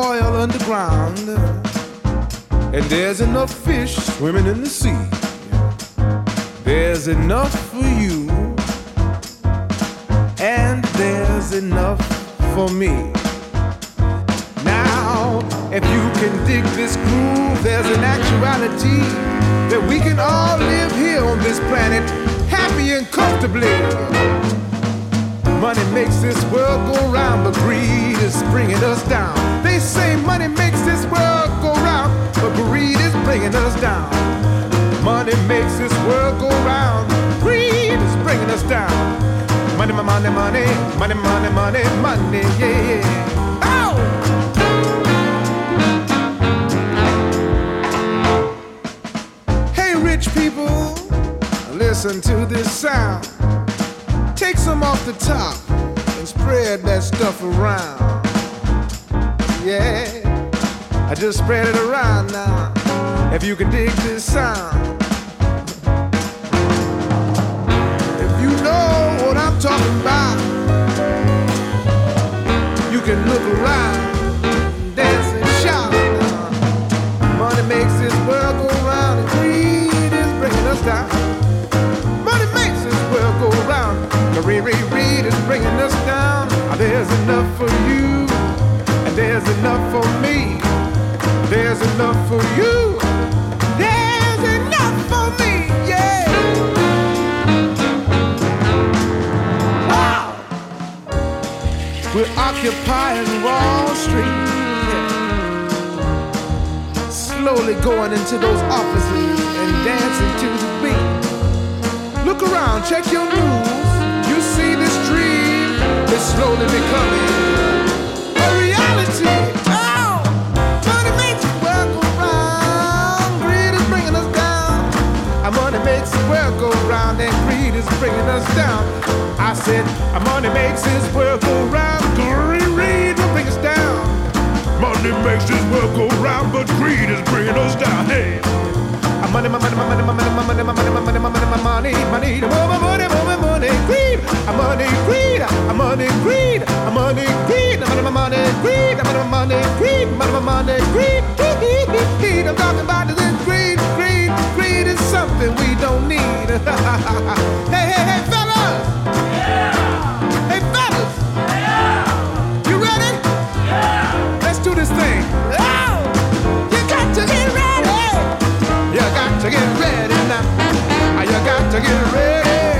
oil underground, and there's enough fish swimming in the sea. There's enough for you, and there's enough for me. Now, if you can dig this groove, there's an actuality that we can all live here on this planet happy and comfortably. Money makes this world go round, but greed is bringing us down. They say money makes this world go round, but greed is bringing us down. Money makes this world go round. Greed is bringing us down. Money, money, money, money, money, money, money, yeah, yeah. Oh! people, listen to this sound. Take some off the top and spread that stuff around yeah. I just spread it around now. If you can dig this sound. If you know what I'm talking about, you can look around, dance and shout. Money makes this world go round, and greed is bringing us down. Money makes this world go round, greed is bringing us down. There's enough. There's enough for me. There's enough for you. There's enough for me. Yeah. Wow. We're occupying Wall Street. Yeah. Slowly going into those offices and dancing to the beat. Look around, check your news. You see this dream is slowly becoming. bringing us down. I said, money makes this world go round. Greed will bring us down. Money makes this world go round, but greed is bringing us down. Hey. Money, money, money, money, money, money, money, money, money, money, money, money, money, money, money, greed. Money, greed. Money, greed. Money, greed. Money, money, greed. Money, money, greed. Money, money, greed. Greed. I'm talking about this. Greed is something we don't need. hey, hey, hey, fellas! Yeah. Hey, fellas! Yeah. You ready? Yeah. Let's do this thing. Oh! You got to get ready! You got to get ready now. You got to get ready.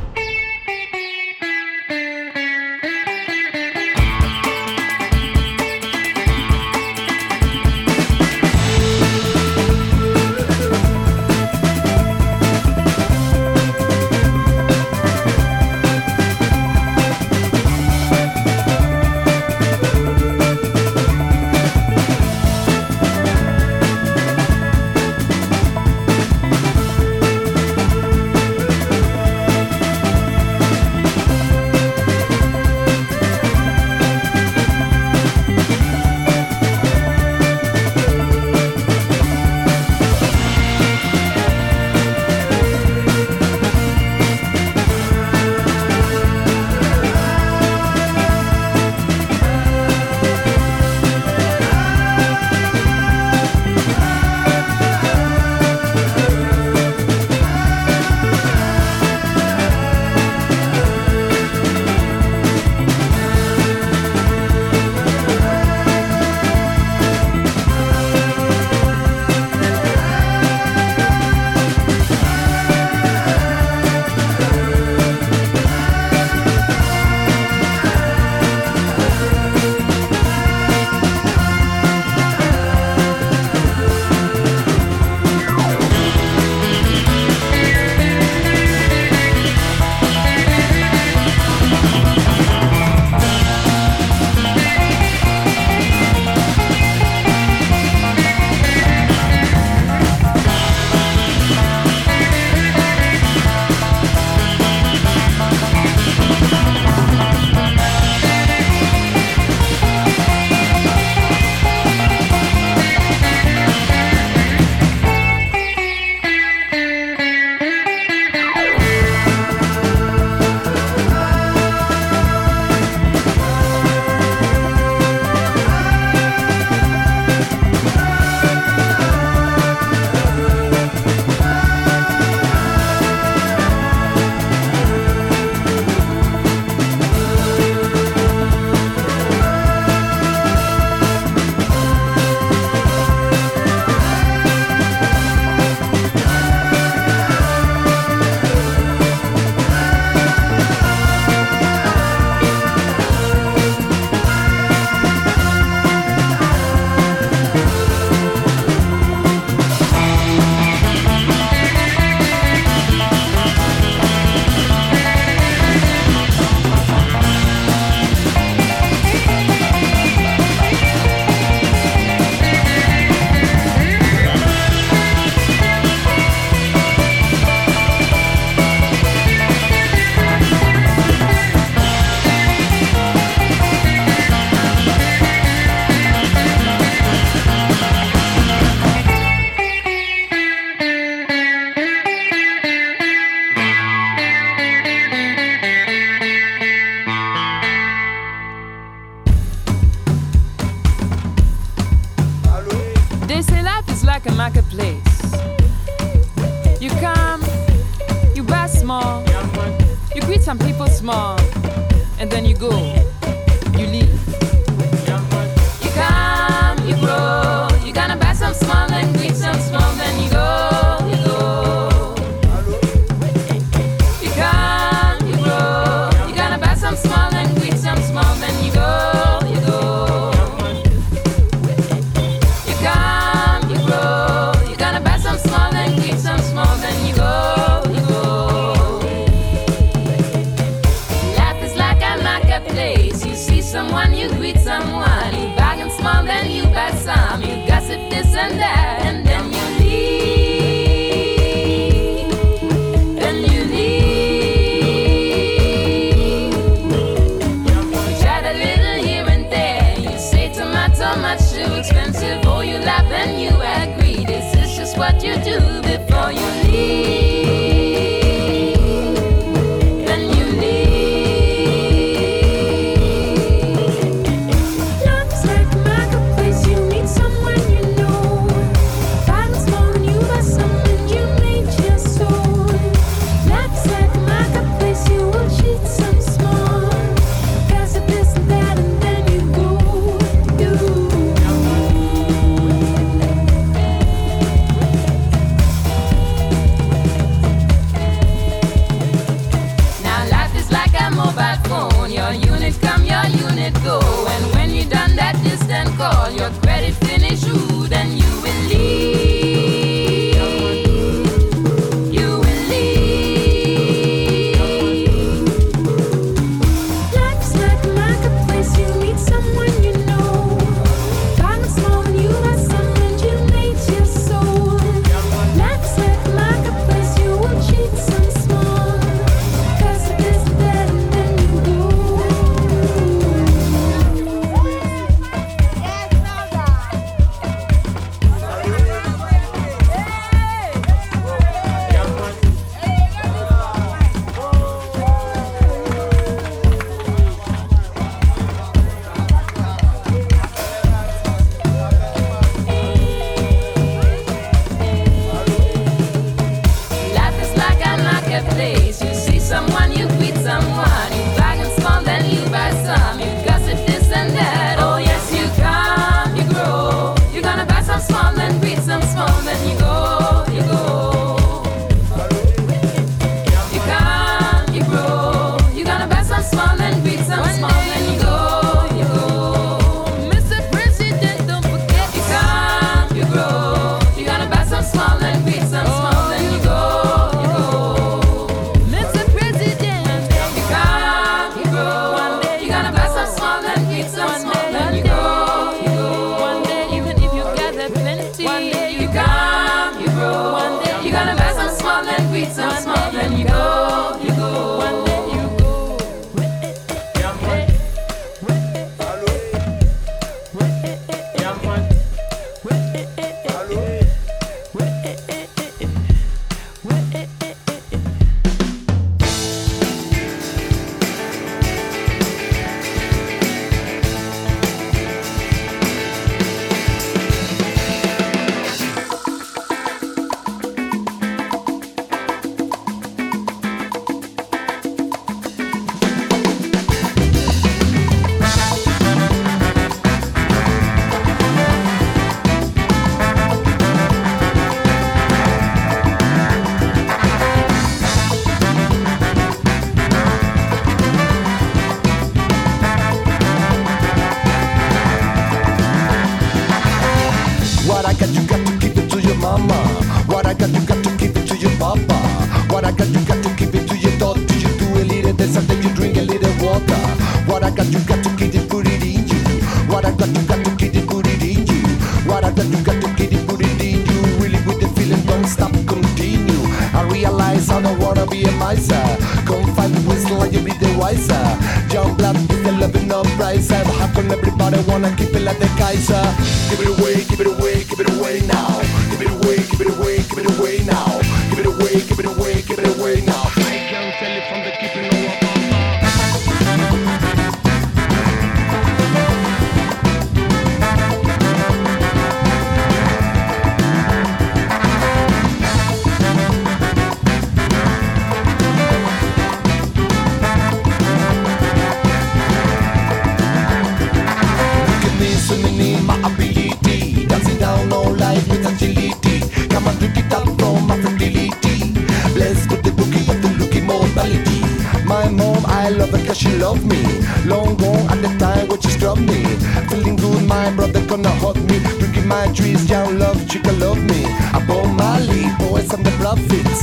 trees down love, chica love me. I bought my leaf, boys, I'm the profits.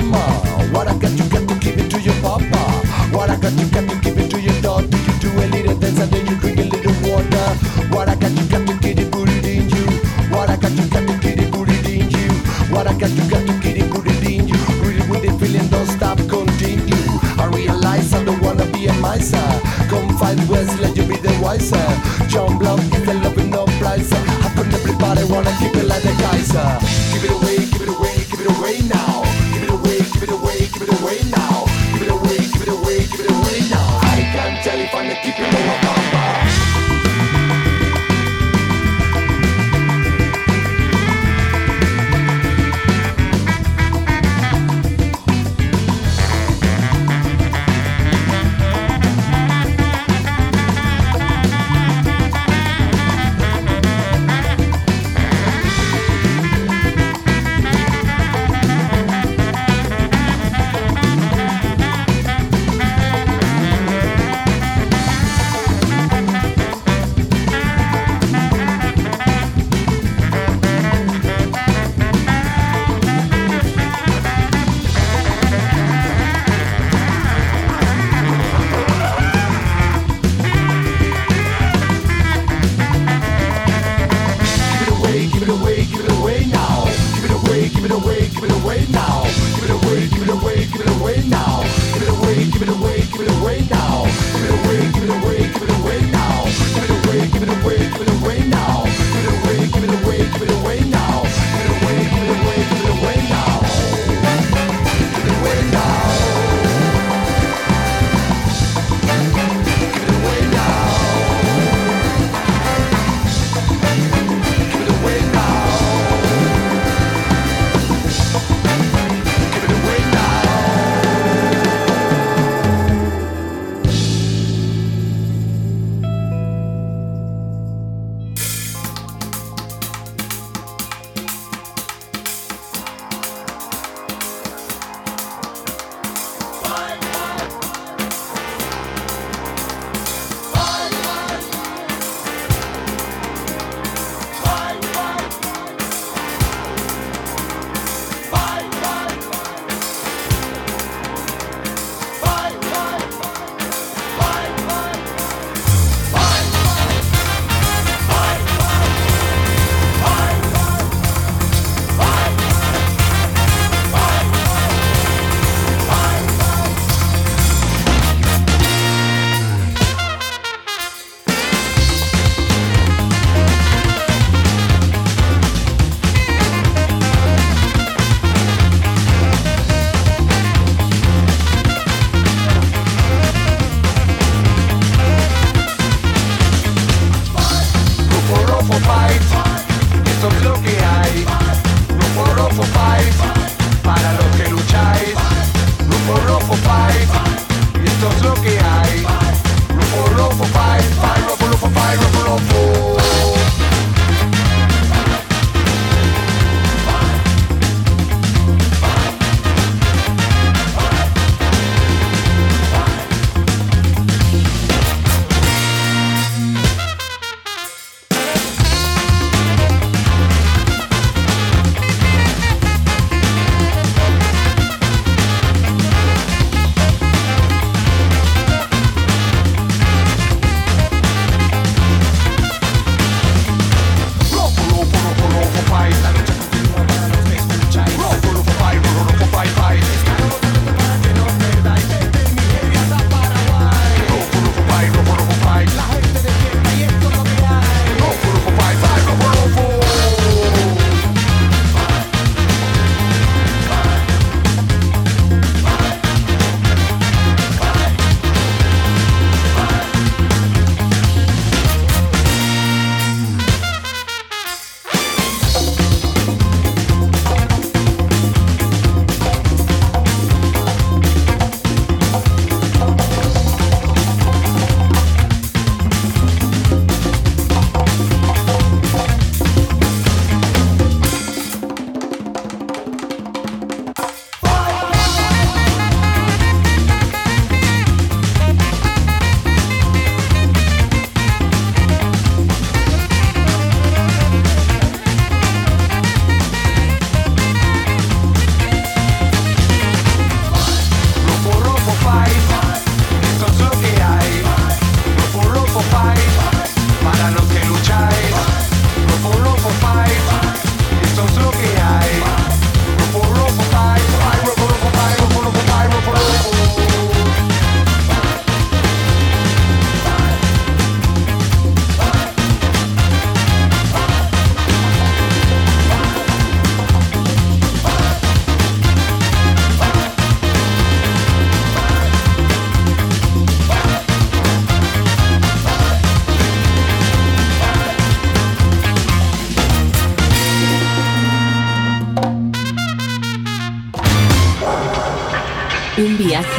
mama. What I got, you got to give it to your papa. What I got, you got to give it to your daughter. You do a little dance and then you drink a little water. What I got, you got to get it, put in you. What I got, you got to get it, put in you. What I got, you got to get it, put in you. Really with it, feeling don't stop, continue. I realize I don't wanna be a miser. Come find West, let you be the wiser. Jump Block get the love with no price. How could everybody wanna keep it like the Kaiser? Give it away.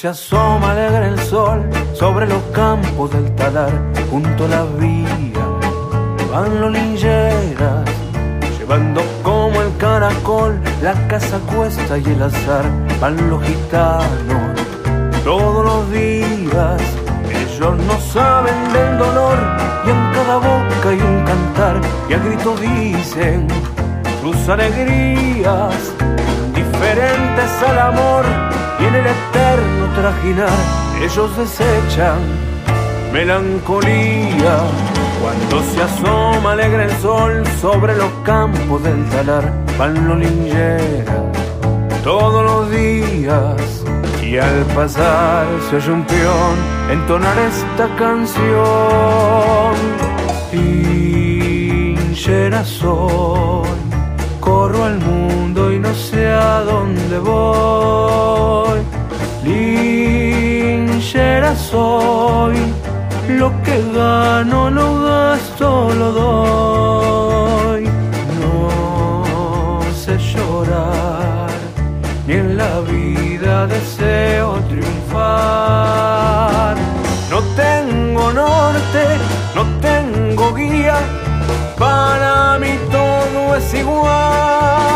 Se asoma alegre el sol sobre los campos del talar, junto a la vía van los lingeras, llevando como el caracol la casa cuesta y el azar, van los gitanos todos los días. Ellos no saben del dolor y en cada boca hay un cantar. Y a grito dicen sus alegrías diferentes al amor y en el eterno trajinar ellos desechan melancolía. Cuando se asoma alegre el sol sobre los campos del talar, van los todos los días. Y al pasar se oye un peón entonar esta canción. Linchera soy, corro al mundo y no sé a dónde voy. Linchera soy, lo que gano lo gasto, lo doy. No sé llorar, ni en la vida deseo triunfar. No tengo norte, no tengo guía, para mí todo es igual.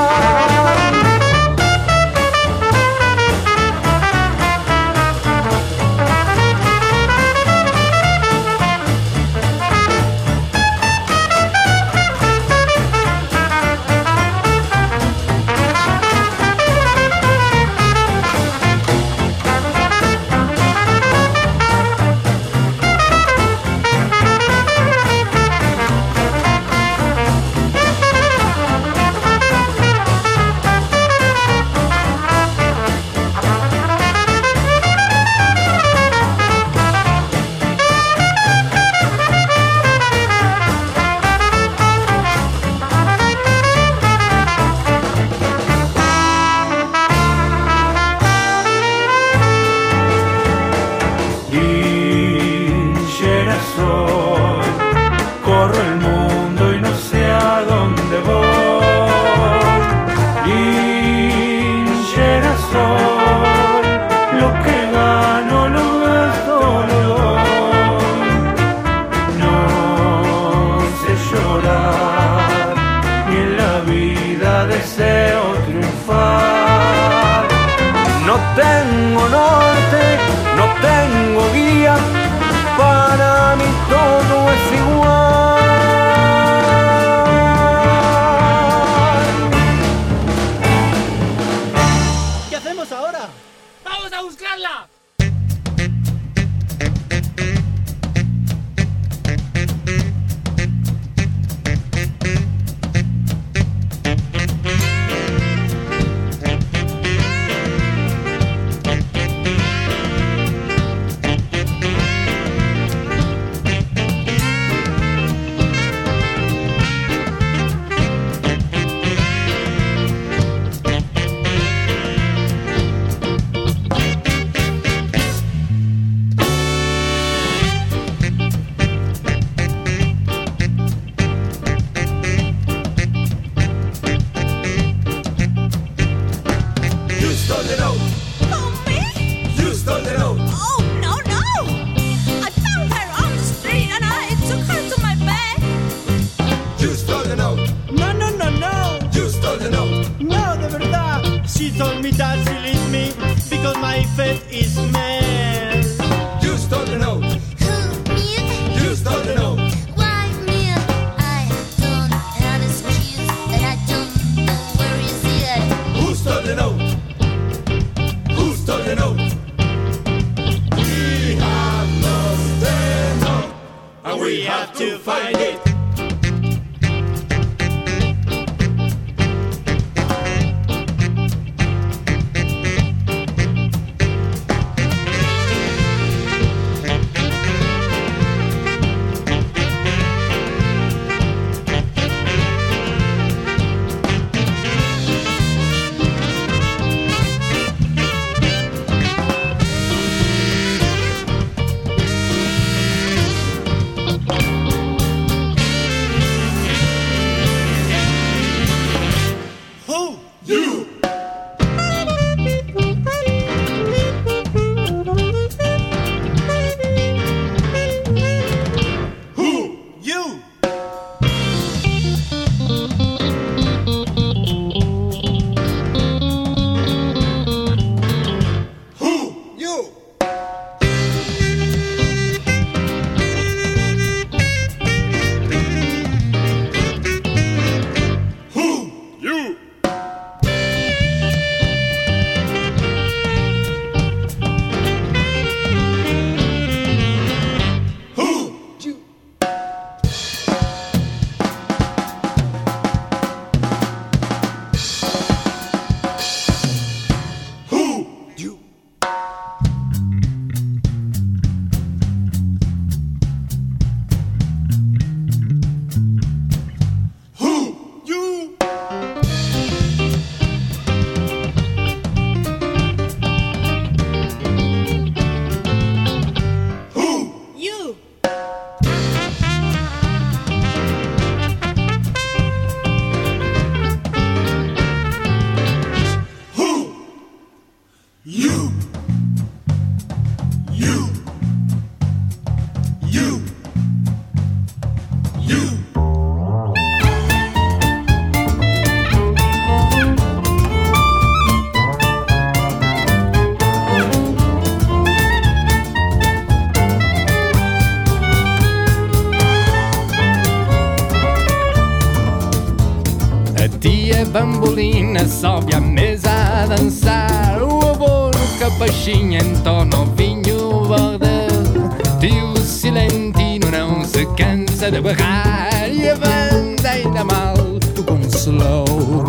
Bambolina sobe à mesa a dançar. O avô no capachinho entorna o vinho verde Tio Silentino não se cansa de berrar. E a banda ainda mal um slow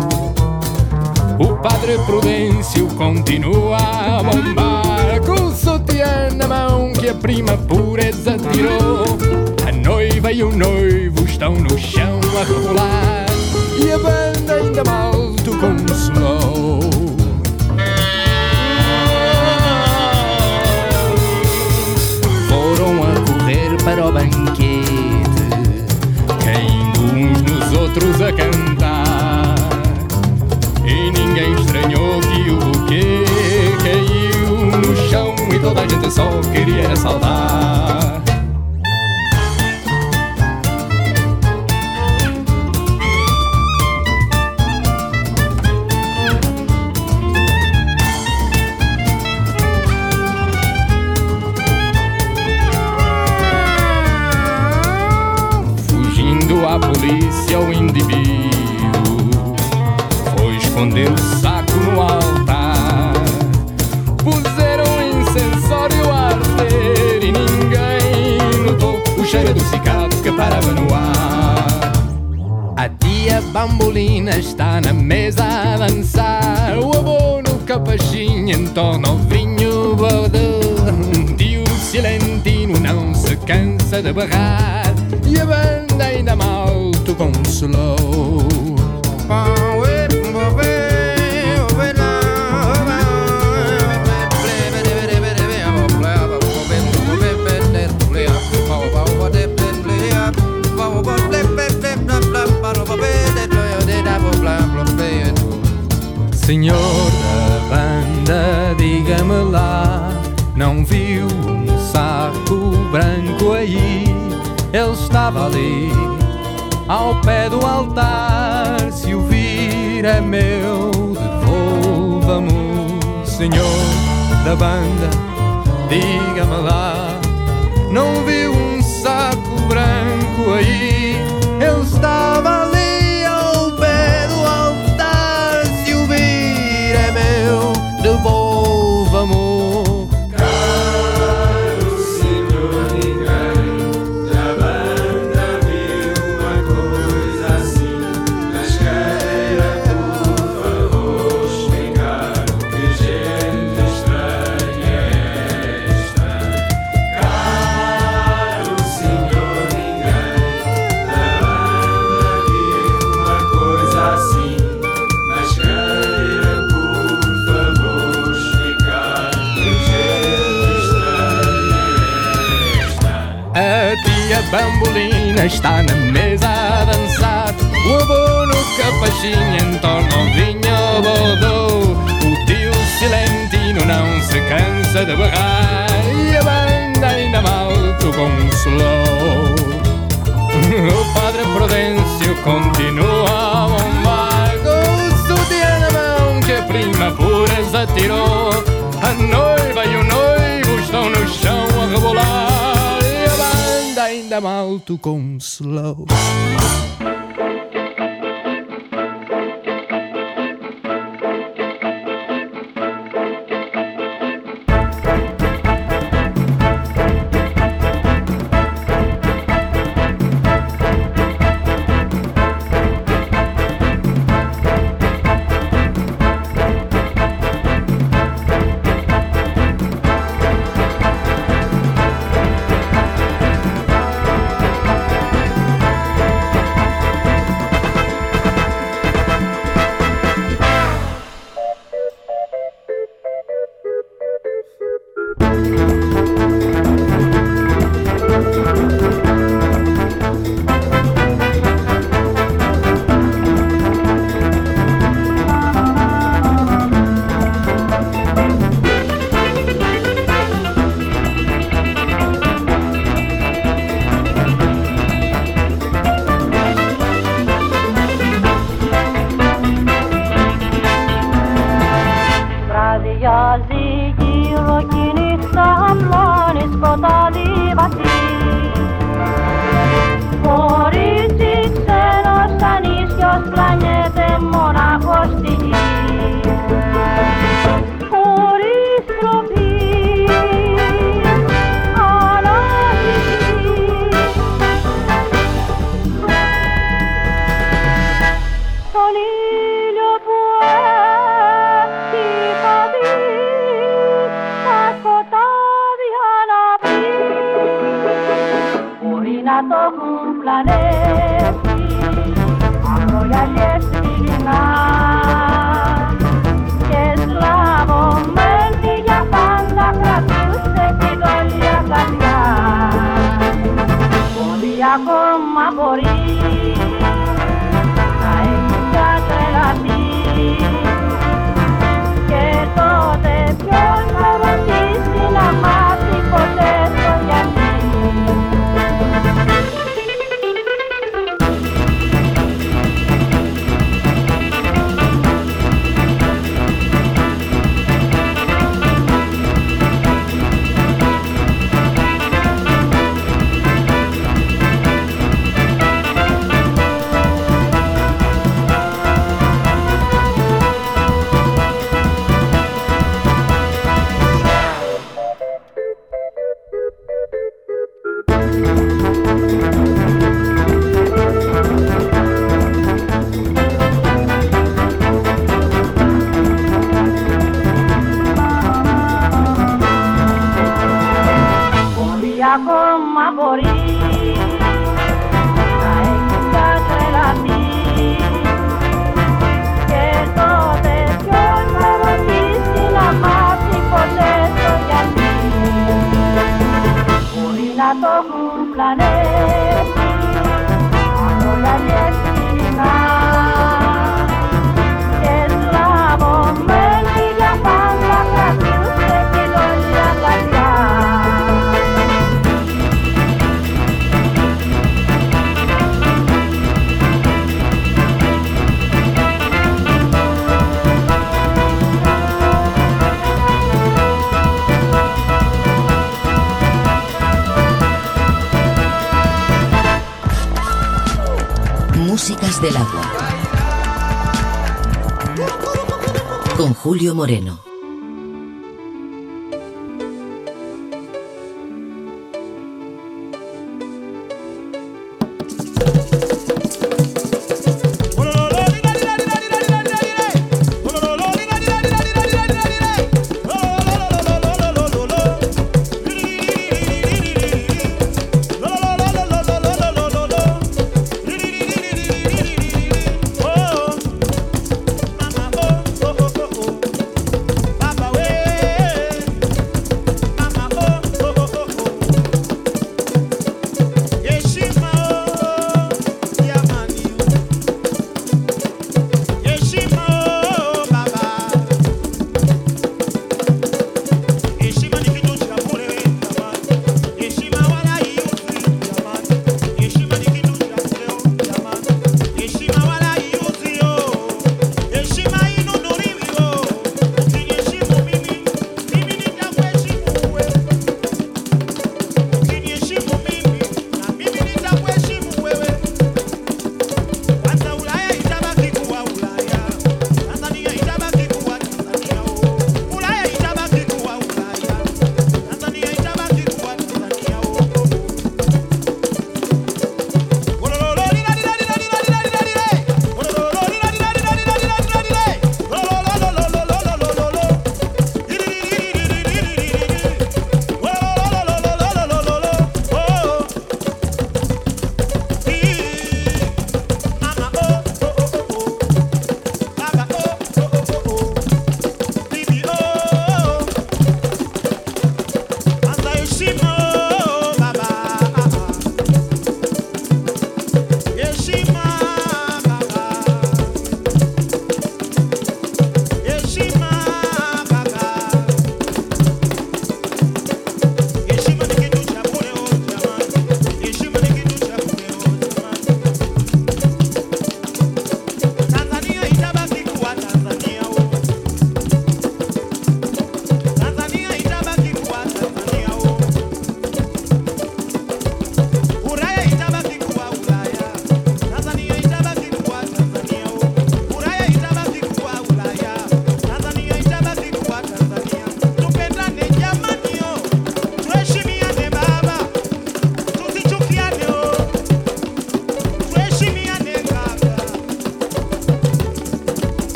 O padre Prudêncio continua a bombar. Com o sutiã na mão que a prima pureza tirou. A noiva e o noivo estão no chão a rebolar E a banda ainda mal tocou um slow Foram a correr para o banquete Caindo uns nos outros a cantar e ninguém estranhou que o buquê caiu no chão e toda a gente só queria saltar. Polícia, o indivíduo foi esconder o saco no altar. Puseram um incensório a arder e ninguém notou o cheiro adocicado que parava no ar. A tia bambolina está na mesa a dançar. O avô no capachinho entorna o vinho verde. Tio Silentino não se cansa de berrar. E a banda ainda mal um slow. Senhor da banda, diga-me lá, não viu um saco branco aí? Ele estava ali, ao pé do altar. Se o vir é meu, devolva senhor da banda, diga-me lá, não viu um saco branco aí? Está na mesa a dançar O avô no capachinho entorna o vinho bodô O tio silentino não se cansa de berrar E a banda ainda mal um slow O padre Prudêncio continua a bombar o sutiã na mão que a prima puras atirou A noiva e o noivo estão no chão a rebolar ainda mal com slow Και τότε πιο Con Julio Moreno.